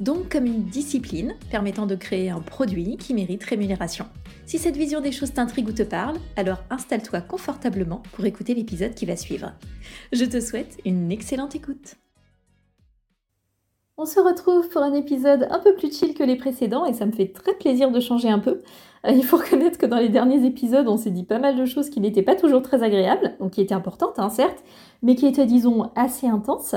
Donc comme une discipline permettant de créer un produit qui mérite rémunération. Si cette vision des choses t'intrigue ou te parle, alors installe-toi confortablement pour écouter l'épisode qui va suivre. Je te souhaite une excellente écoute. On se retrouve pour un épisode un peu plus chill que les précédents et ça me fait très plaisir de changer un peu. Euh, il faut reconnaître que dans les derniers épisodes, on s'est dit pas mal de choses qui n'étaient pas toujours très agréables, donc qui étaient importantes, hein, certes, mais qui étaient, disons, assez intenses.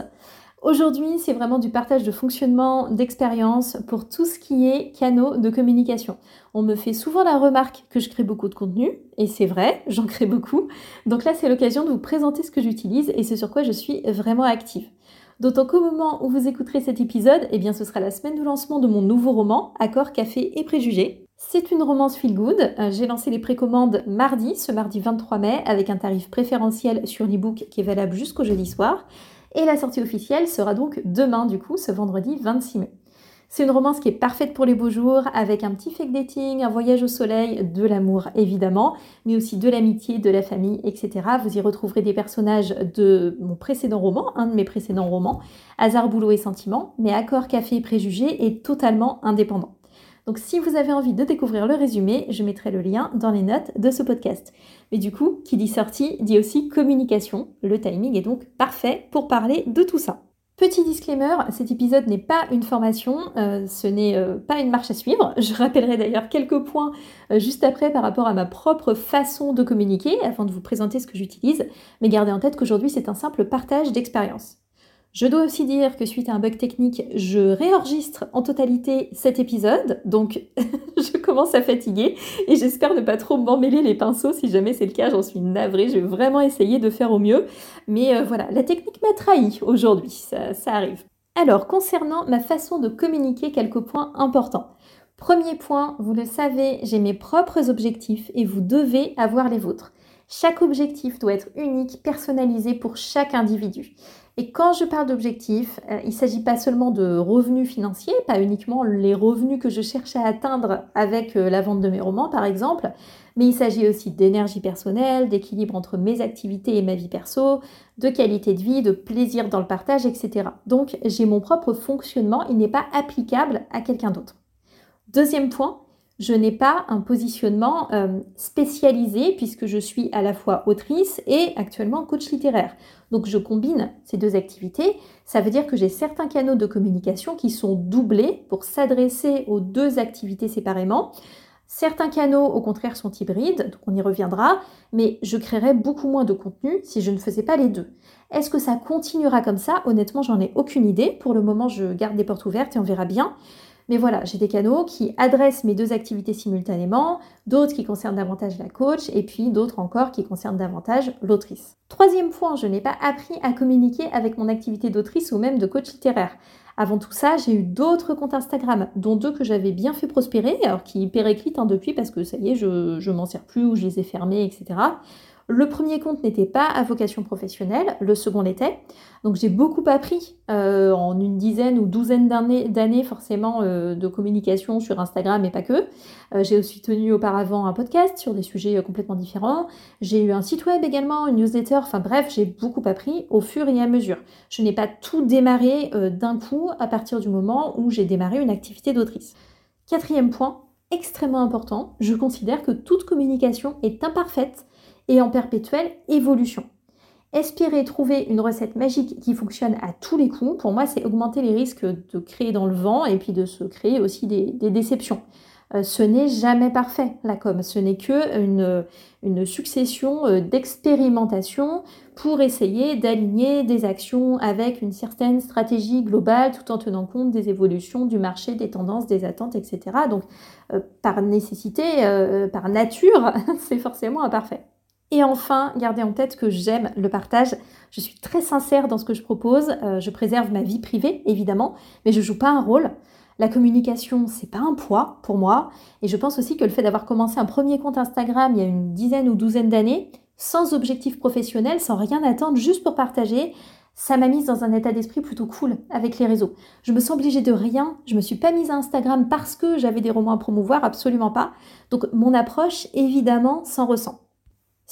Aujourd'hui, c'est vraiment du partage de fonctionnement, d'expérience pour tout ce qui est canaux de communication. On me fait souvent la remarque que je crée beaucoup de contenu, et c'est vrai, j'en crée beaucoup. Donc là, c'est l'occasion de vous présenter ce que j'utilise et ce sur quoi je suis vraiment active. D'autant qu'au moment où vous écouterez cet épisode, eh bien ce sera la semaine de lancement de mon nouveau roman, Accord, Café et Préjugés. C'est une romance feel good. Euh, j'ai lancé les précommandes mardi, ce mardi 23 mai, avec un tarif préférentiel sur l'ebook qui est valable jusqu'au jeudi soir. Et la sortie officielle sera donc demain, du coup, ce vendredi 26 mai. C'est une romance qui est parfaite pour les beaux jours, avec un petit fake dating, un voyage au soleil, de l'amour évidemment, mais aussi de l'amitié, de la famille, etc. Vous y retrouverez des personnages de mon précédent roman, un de mes précédents romans, Hasard, Boulot et Sentiment, mais Accord, Café et Préjugés est totalement indépendant. Donc si vous avez envie de découvrir le résumé, je mettrai le lien dans les notes de ce podcast. Mais du coup, qui dit sortie dit aussi communication. Le timing est donc parfait pour parler de tout ça. Petit disclaimer, cet épisode n'est pas une formation, euh, ce n'est euh, pas une marche à suivre. Je rappellerai d'ailleurs quelques points euh, juste après par rapport à ma propre façon de communiquer afin de vous présenter ce que j'utilise, mais gardez en tête qu'aujourd'hui c'est un simple partage d'expérience. Je dois aussi dire que suite à un bug technique, je réenregistre en totalité cet épisode, donc je commence à fatiguer et j'espère ne pas trop m'emmêler les pinceaux. Si jamais c'est le cas, j'en suis navrée. Je vais vraiment essayer de faire au mieux. Mais euh, voilà, la technique m'a trahi aujourd'hui, ça, ça arrive. Alors, concernant ma façon de communiquer, quelques points importants. Premier point, vous le savez, j'ai mes propres objectifs et vous devez avoir les vôtres. Chaque objectif doit être unique, personnalisé pour chaque individu. Et quand je parle d'objectifs, euh, il ne s'agit pas seulement de revenus financiers, pas uniquement les revenus que je cherche à atteindre avec euh, la vente de mes romans par exemple, mais il s'agit aussi d'énergie personnelle, d'équilibre entre mes activités et ma vie perso, de qualité de vie, de plaisir dans le partage, etc. Donc j'ai mon propre fonctionnement, il n'est pas applicable à quelqu'un d'autre. Deuxième point, je n'ai pas un positionnement euh, spécialisé puisque je suis à la fois autrice et actuellement coach littéraire. Donc je combine ces deux activités. Ça veut dire que j'ai certains canaux de communication qui sont doublés pour s'adresser aux deux activités séparément. Certains canaux, au contraire, sont hybrides, donc on y reviendra, mais je créerais beaucoup moins de contenu si je ne faisais pas les deux. Est-ce que ça continuera comme ça? Honnêtement, j'en ai aucune idée. Pour le moment, je garde des portes ouvertes et on verra bien. Mais voilà, j'ai des canaux qui adressent mes deux activités simultanément, d'autres qui concernent davantage la coach et puis d'autres encore qui concernent davantage l'autrice. Troisième point, je n'ai pas appris à communiquer avec mon activité d'autrice ou même de coach littéraire. Avant tout ça, j'ai eu d'autres comptes Instagram, dont deux que j'avais bien fait prospérer, alors qui périclitent hein, depuis parce que ça y est, je, je m'en sers plus ou je les ai fermés, etc. Le premier compte n'était pas à vocation professionnelle, le second l'était. Donc j'ai beaucoup appris euh, en une dizaine ou douzaine d'années forcément euh, de communication sur Instagram et pas que. Euh, j'ai aussi tenu auparavant un podcast sur des sujets complètement différents. J'ai eu un site web également, une newsletter, enfin bref, j'ai beaucoup appris au fur et à mesure. Je n'ai pas tout démarré d'un coup à partir du moment où j'ai démarré une activité d'autrice. Quatrième point, extrêmement important, je considère que toute communication est imparfaite et en perpétuelle évolution. Espérer trouver une recette magique qui fonctionne à tous les coups, pour moi, c'est augmenter les risques de créer dans le vent et puis de se créer aussi des, déceptions. Euh, ce n'est jamais parfait, la com. Ce n'est que une, succession euh, d'expérimentations pour essayer d'aligner des actions avec une certaine stratégie globale tout en tenant compte des évolutions du marché, des tendances, des attentes, etc. Donc, euh, par nécessité, par nature, c'est forcément imparfait. Et enfin, gardez en tête que j'aime le partage. Je suis très sincère dans ce que je propose. Euh, je préserve ma vie privée, évidemment, mais je ne joue pas un rôle. La communication, c'est pas un poids pour moi. Et je pense aussi que le fait d'avoir commencé un premier compte Instagram il y a une dizaine ou douzaine d'années, sans objectif professionnel, sans rien attendre, juste pour partager, ça m'a mise dans un état d'esprit plutôt cool avec les réseaux. Je me sens obligée de rien, je me suis pas mise à Instagram parce que j'avais des romans à promouvoir, absolument pas. Donc mon approche, évidemment, s'en ressent.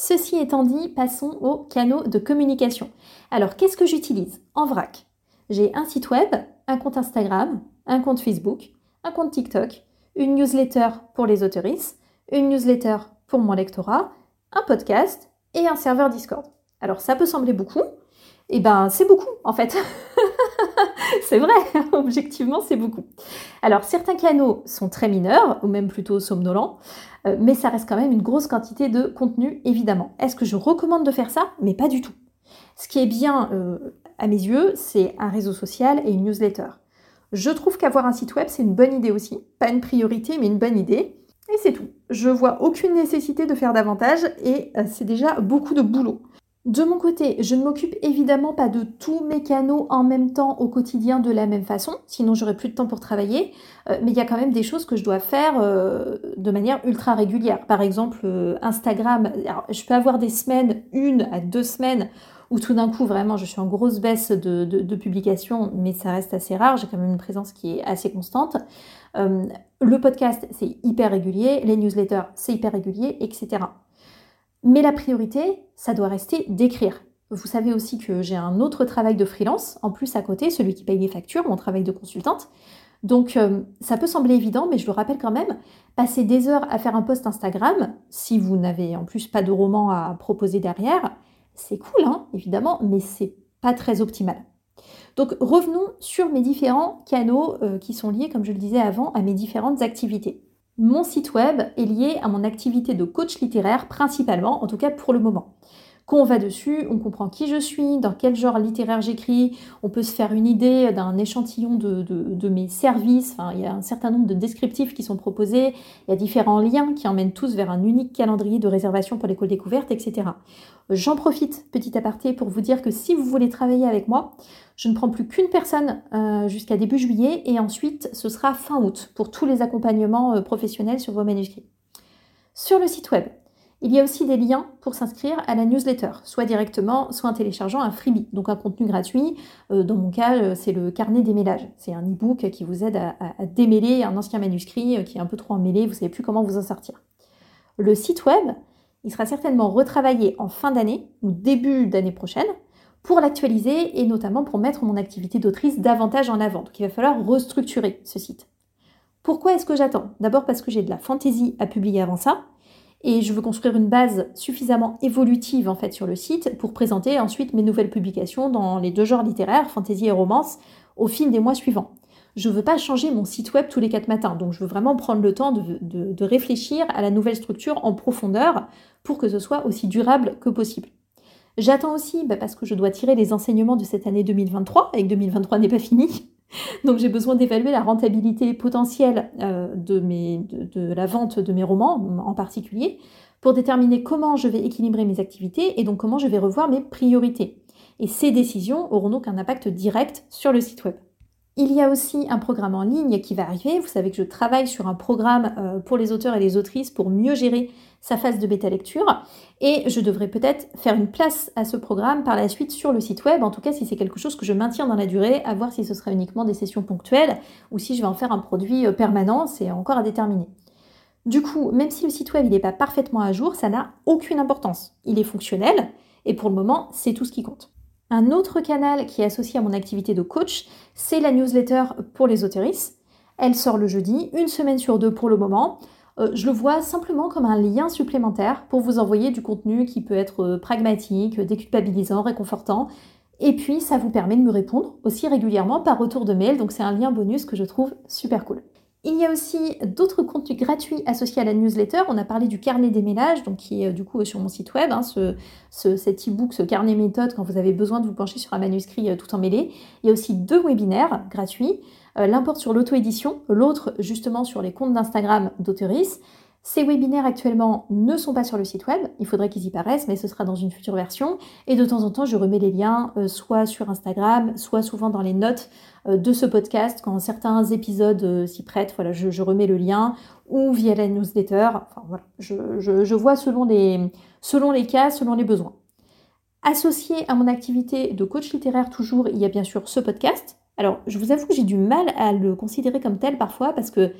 Ceci étant dit, passons aux canaux de communication. Alors, qu'est-ce que j'utilise En vrac? J'ai un site web, un compte Instagram, un compte Facebook, un compte TikTok, une newsletter pour les autoristes, une newsletter pour mon lectorat, un podcast et un serveur Discord. Alors ça peut sembler beaucoup, eh ben c'est beaucoup en fait. c'est vrai, objectivement c'est beaucoup. Alors certains canaux sont très mineurs, ou même plutôt somnolents, euh, mais ça reste quand même une grosse quantité de contenu évidemment. Est-ce que je recommande de faire ça? Mais pas du tout. Ce qui est bien euh, à mes yeux, c'est un réseau social et une newsletter. Je trouve qu'avoir un site web, c'est une bonne idée aussi. Pas une priorité, mais une bonne idée. Et c'est tout. Je vois aucune nécessité de faire davantage et euh, c'est déjà beaucoup de boulot. De mon côté, je ne m'occupe évidemment pas de tous mes canaux en même temps au quotidien de la même façon, sinon j'aurais plus de temps pour travailler, euh, mais il y a quand même des choses que je dois faire euh, de manière ultra régulière. Par exemple, Instagram, je peux avoir des semaines, une à deux semaines, où tout d'un coup, vraiment, je suis en grosse baisse de, publications, mais ça reste assez rare, j'ai quand même une présence qui est assez constante. Euh, le podcast, c'est hyper régulier, les newsletters, c'est hyper régulier, etc. Mais la priorité, ça doit rester d'écrire. Vous savez aussi que j'ai un autre travail de freelance, en plus à côté, celui qui paye les factures, mon travail de consultante. Donc euh, ça peut sembler évident, mais je le rappelle quand même, passer des heures à faire un post Instagram, si vous n'avez en plus pas de roman à proposer derrière, c'est cool, hein, évidemment, mais c'est pas très optimal. Donc revenons sur mes différents canaux euh, qui sont liés, comme je le disais avant, à mes différentes activités. Mon site web est lié à mon activité de coach littéraire principalement, en tout cas pour le moment. Quand on va dessus, on comprend qui je suis, dans quel genre littéraire j'écris, on peut se faire une idée d'un échantillon de, mes services, il y a un certain nombre de descriptifs qui sont proposés, il y a différents liens qui emmènent tous vers un unique calendrier de réservation pour l'école découverte, etc. J'en profite, petit aparté, pour vous dire que si vous voulez travailler avec moi, je ne prends plus qu'une personne euh, jusqu'à début juillet et ensuite ce sera fin août pour tous les accompagnements euh, professionnels sur vos manuscrits. Sur le site web, il y a aussi des liens pour s'inscrire à la newsletter, soit directement, soit en téléchargeant un freebie, donc un contenu gratuit. Euh, dans mon cas, euh, c'est le carnet des mélages. C'est un e-book qui vous aide à, démêler un ancien manuscrit euh, qui est un peu trop emmêlé, vous ne savez plus comment vous en sortir. Le site web, il sera certainement retravaillé en fin d'année ou début d'année prochaine pour l'actualiser et notamment pour mettre mon activité d'autrice davantage en avant. Donc il va falloir restructurer ce site. Pourquoi est-ce que j'attends? D'abord parce que j'ai de la fantaisie à publier avant ça, et je veux construire une base suffisamment évolutive en fait sur le site pour présenter ensuite mes nouvelles publications dans les deux genres littéraires, fantasy et romance, au fil des mois suivants. Je ne veux pas changer mon site web tous les quatre matins, donc je veux vraiment prendre le temps de, réfléchir à la nouvelle structure en profondeur pour que ce soit aussi durable que possible. J'attends aussi, bah, parce que je dois tirer les enseignements de cette année 2023, et que 2023 n'est pas fini, donc j'ai besoin d'évaluer la rentabilité potentielle euh, de, de, la vente de mes romans en particulier pour déterminer comment je vais équilibrer mes activités et donc comment je vais revoir mes priorités. Et ces décisions auront donc un impact direct sur le site web. Il y a aussi un programme en ligne qui va arriver. Vous savez que je travaille sur un programme euh, pour les auteurs et les autrices pour mieux gérer sa phase de bêta lecture. Et je devrais peut-être faire une place à ce programme par la suite sur le site web. En tout cas, si c'est quelque chose que je maintiens dans la durée, à voir si ce sera uniquement des sessions ponctuelles ou si je vais en faire un produit euh, permanent, c'est encore à déterminer. Du coup, même si le site web n'est pas parfaitement à jour, ça n'a aucune importance. Il est fonctionnel et pour le moment, c'est tout ce qui compte. Un autre canal qui est associé à mon activité de coach, c'est la newsletter pour les autoristes. Elle sort le jeudi, une semaine sur deux pour le moment. Euh, je le vois simplement comme un lien supplémentaire pour vous envoyer du contenu qui peut être euh, pragmatique, déculpabilisant, réconfortant. Et puis, ça vous permet de me répondre aussi régulièrement par retour de mail. Donc, c'est un lien bonus que je trouve super cool. Il y a aussi d'autres contenus gratuits associés à la newsletter. On a parlé du carnet des ménages, donc qui est euh, du coup sur mon site web, hein, ce, cet e-book, ce carnet méthode quand vous avez besoin de vous pencher sur un manuscrit euh, tout emmêlé. Il y a aussi deux webinaires gratuits. Euh, l'un porte sur l'auto-édition, l'autre justement sur les comptes d'Instagram d'auteuris. Ces webinaires actuellement ne sont pas sur le site web, il faudrait qu'ils y paraissent, mais ce sera dans une future version. Et de temps en temps, je remets les liens euh, soit sur Instagram, soit souvent dans les notes euh, de ce podcast quand certains épisodes euh, s'y prêtent. Voilà, je, remets le lien ou via la newsletter. Enfin voilà, je, vois selon les, selon les cas, selon les besoins. Associé à mon activité de coach littéraire toujours, il y a bien sûr ce podcast. Alors, je vous avoue que j'ai du mal à le considérer comme tel parfois parce que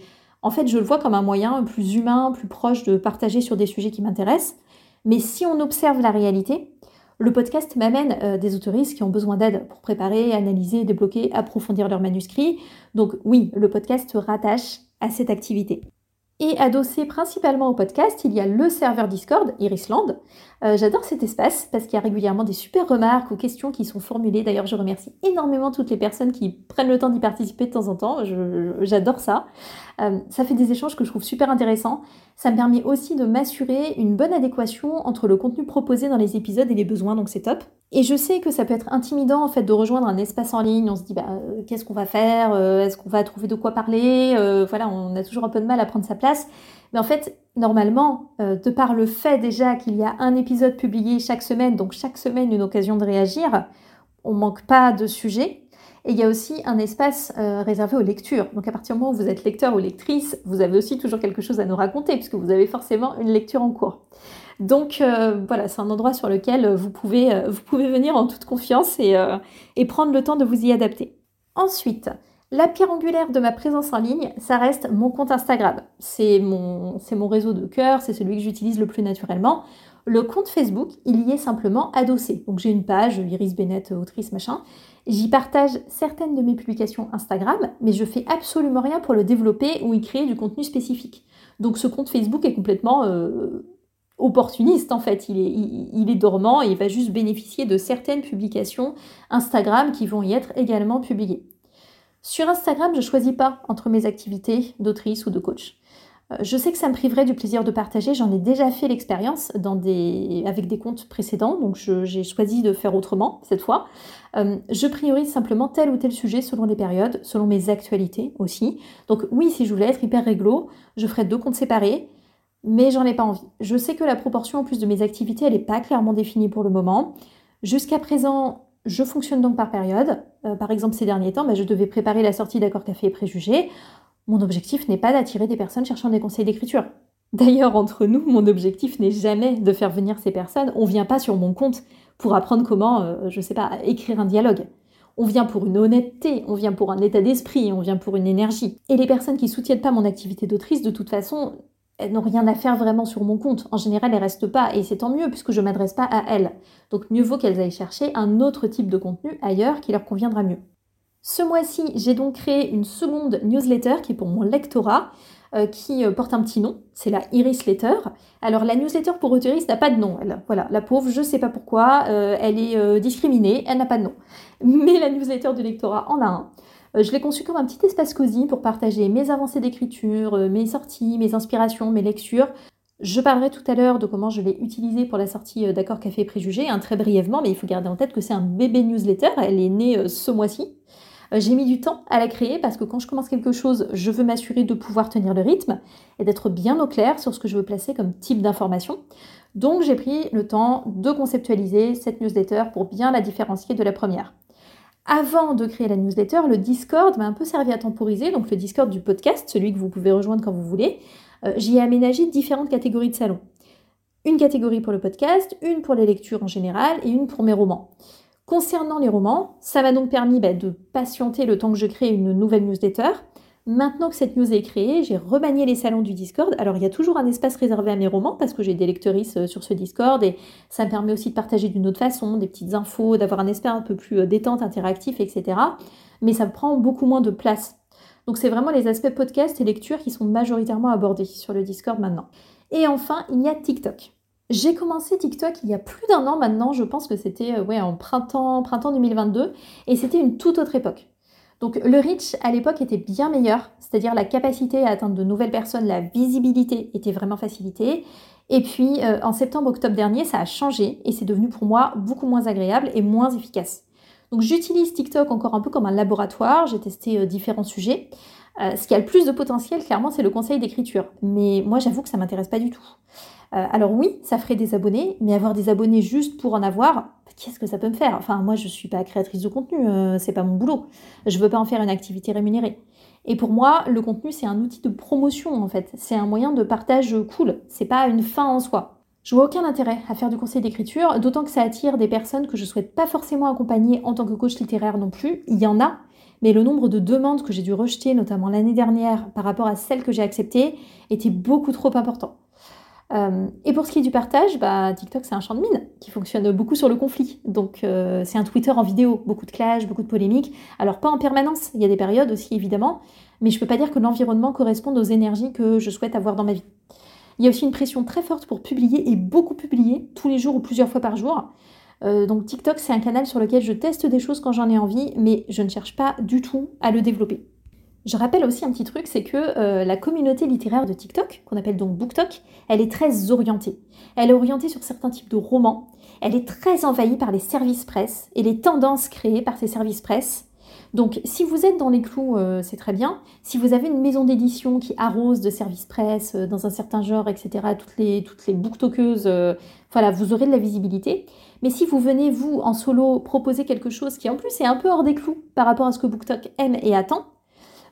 en fait, je le vois comme un moyen plus humain, plus proche de partager sur des sujets qui m'intéressent. Mais si on observe la réalité, le podcast m'amène euh, des autoristes qui ont besoin d'aide pour préparer, analyser, débloquer, approfondir leur manuscrit. Donc oui, le podcast rattache à cette activité. Et adossé principalement au podcast, il y a le serveur Discord, Irisland. Euh, j'adore cet espace parce qu'il y a régulièrement des super remarques ou questions qui sont formulées. D'ailleurs, je remercie énormément toutes les personnes qui prennent le temps d'y participer de temps en temps. J'adore ça. Euh, ça fait des échanges que je trouve super intéressants. Ça me permet aussi de m'assurer une bonne adéquation entre le contenu proposé dans les épisodes et les besoins, donc c'est top. Et je sais que ça peut être intimidant en fait de rejoindre un espace en ligne. On se dit bah euh, qu'est-ce qu'on va faire? Euh, Est-ce qu'on va trouver de quoi parler? Voilà, on a toujours un peu de mal à prendre sa place. Mais en fait, normalement, de par le fait déjà qu'il y a un épisode publié chaque semaine, donc chaque semaine une occasion de réagir, on manque pas de sujets. Et il y a aussi un espace euh, réservé aux lectures. Donc à partir du moment où vous êtes lecteur ou lectrice, vous avez aussi toujours quelque chose à nous raconter, puisque vous avez forcément une lecture en cours. Donc euh, voilà, c'est un endroit sur lequel vous pouvez, euh, vous pouvez venir en toute confiance et, prendre le temps de vous y adapter. Ensuite, la pierre angulaire de ma présence en ligne, ça reste mon compte Instagram. C'est mon, réseau de cœur, c'est celui que j'utilise le plus naturellement. Le compte Facebook, il y est simplement adossé. Donc j'ai une page, Iris Bennett, autrice, machin. J'y partage certaines de mes publications Instagram, mais je fais absolument rien pour le développer ou y créer du contenu spécifique. Donc ce compte Facebook est complètement euh, opportuniste en fait. Il est, dormant et il va juste bénéficier de certaines publications Instagram qui vont y être également publiées. Sur Instagram, je ne choisis pas entre mes activités d'autrice ou de coach. Euh, je sais que ça me priverait du plaisir de partager, j'en ai déjà fait l'expérience avec des comptes précédents, donc j'ai choisi de faire autrement cette fois. Euh, je priorise simplement tel ou tel sujet selon les périodes, selon mes actualités aussi. Donc oui, si je voulais être hyper réglo, je ferais deux comptes séparés, mais j'en ai pas envie. Je sais que la proportion en plus de mes activités, elle n'est pas clairement définie pour le moment. Jusqu'à présent, je fonctionne donc par période. Euh, par exemple, ces derniers temps, bah, je devais préparer la sortie d'accord café et préjugés. Mon objectif n'est pas d'attirer des personnes cherchant des conseils d'écriture. D'ailleurs, entre nous, mon objectif n'est jamais de faire venir ces personnes. On vient pas sur mon compte pour apprendre comment, euh, je sais pas, écrire un dialogue. On vient pour une honnêteté, on vient pour un état d'esprit, on vient pour une énergie. Et les personnes qui soutiennent pas mon activité d'autrice, de toute façon, elles n'ont rien à faire vraiment sur mon compte. En général, elles restent pas, et c'est tant mieux puisque je m'adresse pas à elles. Donc mieux vaut qu'elles aillent chercher un autre type de contenu ailleurs qui leur conviendra mieux. Ce mois-ci, j'ai donc créé une seconde newsletter qui est pour mon lectorat, euh, qui euh, porte un petit nom, c'est la Iris Letter. Alors la newsletter pour autoristes n'a pas de nom, elle. Voilà, la pauvre, je sais pas pourquoi, euh, elle est discriminée, elle n'a pas de nom. Mais la newsletter du lectorat en a un. Je l'ai conçue comme un petit espace cosy pour partager mes avancées d'écriture, mes sorties, mes inspirations, mes lectures. Je parlerai tout à l'heure de comment je l'ai utilisée pour la sortie d'Accord Café Préjugé, hein, très brièvement, mais il faut garder en tête que c'est un bébé newsletter, elle est née ce mois-ci. Euh, j'ai mis du temps à la créer parce que quand je commence quelque chose, je veux m'assurer de pouvoir tenir le rythme et d'être bien au clair sur ce que je veux placer comme type d'information. Donc j'ai pris le temps de conceptualiser cette newsletter pour bien la différencier de la première. Avant de créer la newsletter, le Discord m'a un peu servi à temporiser, donc le Discord du podcast, celui que vous pouvez rejoindre quand vous voulez. Euh, j'y ai aménagé différentes catégories de salons. Une catégorie pour le podcast, une pour les lectures en général et une pour mes romans. Concernant les romans, ça m'a donc permis bah, de patienter le temps que je crée une nouvelle newsletter. Maintenant que cette news est créée, j'ai remanié les salons du Discord. Alors il y a toujours un espace réservé à mes romans parce que j'ai des lectrices euh, sur ce Discord et ça me permet aussi de partager d'une autre façon, des petites infos, d'avoir un espace un peu plus euh, détente, interactif, etc. Mais ça prend beaucoup moins de place. Donc c'est vraiment les aspects podcast et lecture qui sont majoritairement abordés sur le Discord maintenant. Et enfin, il y a TikTok. J'ai commencé TikTok il y a plus d'un an maintenant, je pense que c'était euh, en printemps, printemps 2022, et c'était une toute autre époque. Donc le reach à l'époque était bien meilleur, c'est-à-dire la capacité à atteindre de nouvelles personnes, la visibilité était vraiment facilitée. Et puis euh, en septembre-octobre dernier, ça a changé et c'est devenu pour moi beaucoup moins agréable et moins efficace. Donc j'utilise TikTok encore un peu comme un laboratoire, j'ai testé euh, différents sujets. Euh, ce qui a le plus de potentiel, clairement, c'est le conseil d'écriture. Mais moi, j'avoue que ça m'intéresse pas du tout. Alors oui, ça ferait des abonnés, mais avoir des abonnés juste pour en avoir, qu'est-ce que ça peut me faire? Enfin, moi, je suis pas créatrice de contenu, euh, c'est pas mon boulot. Je veux pas en faire une activité rémunérée. Et pour moi, le contenu, c'est un outil de promotion, en fait. C'est un moyen de partage cool. C'est pas une fin en soi. Je vois aucun intérêt à faire du conseil d'écriture, d'autant que ça attire des personnes que je souhaite pas forcément accompagner en tant que coach littéraire non plus. Il y en a, mais le nombre de demandes que j'ai dû rejeter, notamment l'année dernière, par rapport à celles que j'ai acceptées, était beaucoup trop important. Euh, et pour ce qui est du partage, bah, TikTok c'est un champ de mine qui fonctionne beaucoup sur le conflit. Donc euh, c'est un Twitter en vidéo, beaucoup de clash, beaucoup de polémiques. Alors pas en permanence, il y a des périodes aussi évidemment, mais je peux pas dire que l'environnement corresponde aux énergies que je souhaite avoir dans ma vie. Il y a aussi une pression très forte pour publier et beaucoup publier tous les jours ou plusieurs fois par jour. Euh, donc TikTok c'est un canal sur lequel je teste des choses quand j'en ai envie, mais je ne cherche pas du tout à le développer. Je rappelle aussi un petit truc, c'est que euh, la communauté littéraire de TikTok, qu'on appelle donc BookTok, elle est très orientée. Elle est orientée sur certains types de romans. Elle est très envahie par les services presse et les tendances créées par ces services presse. Donc, si vous êtes dans les clous, euh, c'est très bien. Si vous avez une maison d'édition qui arrose de services presse euh, dans un certain genre, etc., toutes les, toutes les voilà, vous aurez de la visibilité. Mais si vous venez, vous, en solo, proposer quelque chose qui, en plus, est un peu hors des clous par rapport à ce que BookTok aime et attend,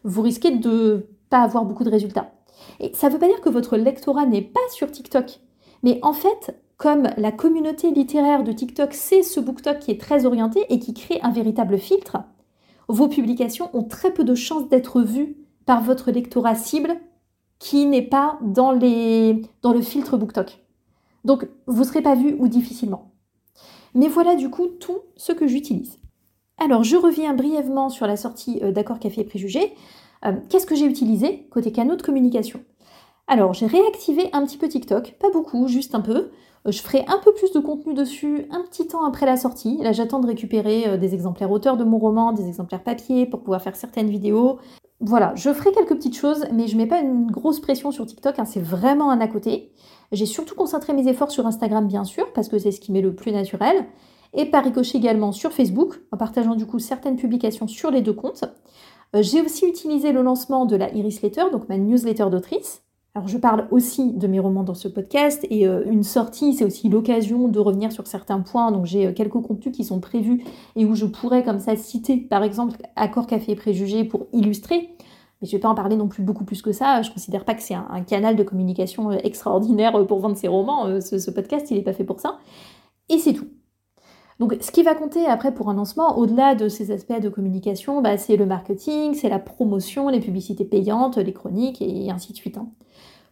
vous risquez de pas avoir beaucoup de résultats. Et ça ne veut pas dire que votre lectorat n'est pas sur TikTok. Mais en fait, comme la communauté littéraire de TikTok, c'est ce BookTok qui est très orienté et qui crée un véritable filtre, vos publications ont très peu de chances d'être vues par votre lectorat cible qui n'est pas dans, le filtre BookTok. Donc, vous ne serez pas vu ou difficilement. Mais voilà du coup tout ce que j'utilise. Alors, je reviens brièvement sur la sortie euh, d'accord café et préjugés. Euh, qu'est-ce que j'ai utilisé côté canaux de communication? Alors, j'ai réactivé un petit peu TikTok, pas beaucoup, juste un peu. Euh, je ferai un peu plus de contenu dessus un petit temps après la sortie. Là, j'attends de récupérer des exemplaires auteurs de mon roman, des exemplaires papier pour pouvoir faire certaines vidéos. Voilà, je ferai quelques petites choses, mais je mets pas une grosse pression sur TikTok, hein, c'est vraiment un à côté. J'ai surtout concentré mes efforts sur Instagram, bien sûr, parce que c'est ce qui m'est le plus naturel et par ricochet également sur Facebook, en partageant du coup certaines publications sur les deux comptes. Euh, j'ai aussi utilisé le lancement de la Iris Letter, donc ma newsletter d'autrice. Alors je parle aussi de mes romans dans ce podcast et euh, une sortie, c'est aussi l'occasion de revenir sur certains points. Donc j'ai euh, quelques contenus qui sont prévus et où je pourrais comme ça citer par exemple Accord Café et Préjugés pour illustrer. Mais je ne vais pas en parler non plus beaucoup plus que ça. Je ne considère pas que c'est un, canal de communication extraordinaire pour vendre ses romans. Ce, ce podcast, il n'est pas fait pour ça. Et c'est tout. Donc, ce qui va compter après pour un lancement, au-delà de ces aspects de communication, bah, c'est le marketing, c'est la promotion, les publicités payantes, les chroniques et ainsi de suite. Hein.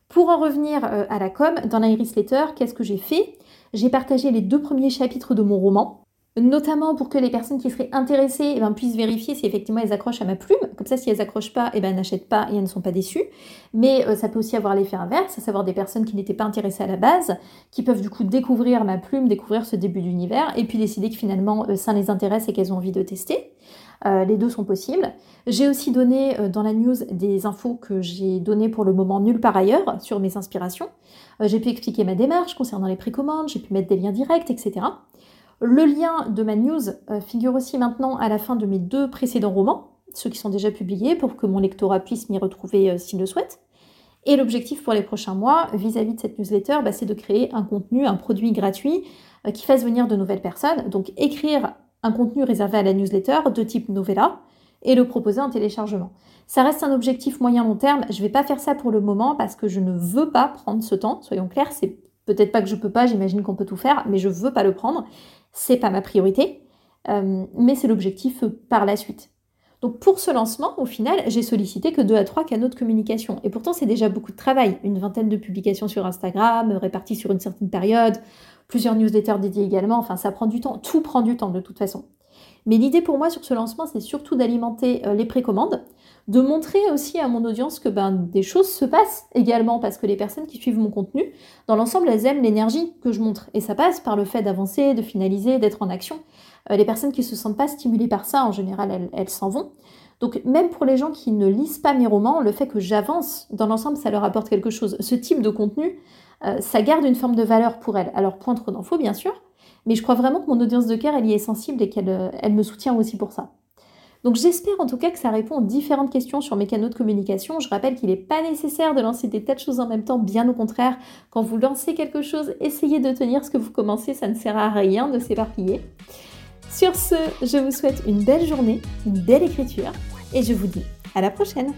Pour en revenir euh, à la com, dans l'Iris Letter, qu'est-ce que j'ai fait? J'ai partagé les deux premiers chapitres de mon roman notamment pour que les personnes qui seraient intéressées eh ben, puissent vérifier si effectivement elles accrochent à ma plume. Comme ça, si elles accrochent pas, eh ben, n'achètent pas et elles ne sont pas déçues. Mais euh, ça peut aussi avoir l'effet inverse, à savoir des personnes qui n'étaient pas intéressées à la base, qui peuvent du coup découvrir ma plume, découvrir ce début d'univers, et puis décider que finalement euh, ça les intéresse et qu'elles ont envie de tester. Euh, les deux sont possibles. J'ai aussi donné dans la news des infos que j'ai données pour le moment nulle part ailleurs sur mes inspirations. j'ai pu expliquer ma démarche concernant les précommandes, j'ai pu mettre des liens directs, etc. Le lien de ma news euh, figure aussi maintenant à la fin de mes deux précédents romans, ceux qui sont déjà publiés, pour que mon lectorat puisse m'y retrouver euh, s'il le souhaite. Et l'objectif pour les prochains mois, vis-à-vis de cette newsletter, bah, c'est de créer un contenu, un produit gratuit euh, qui fasse venir de nouvelles personnes. Donc écrire un contenu réservé à la newsletter de type novella et le proposer en téléchargement. Ça reste un objectif moyen-long terme. Je ne vais pas faire ça pour le moment parce que je ne veux pas prendre ce temps. Soyons clairs, c'est peut-être pas que je peux pas, j'imagine qu'on peut tout faire, mais je veux pas le prendre c'est pas ma priorité, euh, mais c'est l'objectif par la suite. Donc pour ce lancement, au final, j'ai sollicité que deux à trois canaux de communication. Et pourtant, c'est déjà beaucoup de travail. Une vingtaine de publications sur Instagram, réparties sur une certaine période, plusieurs newsletters dédiés également. Enfin, ça prend du temps. Tout prend du temps de toute façon. Mais l'idée pour moi sur ce lancement, c'est surtout d'alimenter euh, les précommandes, de montrer aussi à mon audience que ben, des choses se passent également, parce que les personnes qui suivent mon contenu, dans l'ensemble, elles aiment l'énergie que je montre. Et ça passe par le fait d'avancer, de finaliser, d'être en action. Euh, les personnes qui ne se sentent pas stimulées par ça, en général, elles s'en vont. Donc même pour les gens qui ne lisent pas mes romans, le fait que j'avance, dans l'ensemble, ça leur apporte quelque chose. Ce type de contenu, euh, ça garde une forme de valeur pour elles. Alors point trop d'infos, bien sûr, mais je crois vraiment que mon audience de cœur, elle y est sensible et qu'elle elle me soutient aussi pour ça. Donc j'espère en tout cas que ça répond aux différentes questions sur mes canaux de communication. Je rappelle qu'il n'est pas nécessaire de lancer des tas de choses en même temps, bien au contraire. Quand vous lancez quelque chose, essayez de tenir ce que vous commencez, ça ne sert à rien de s'éparpiller. Sur ce, je vous souhaite une belle journée, une belle écriture, et je vous dis à la prochaine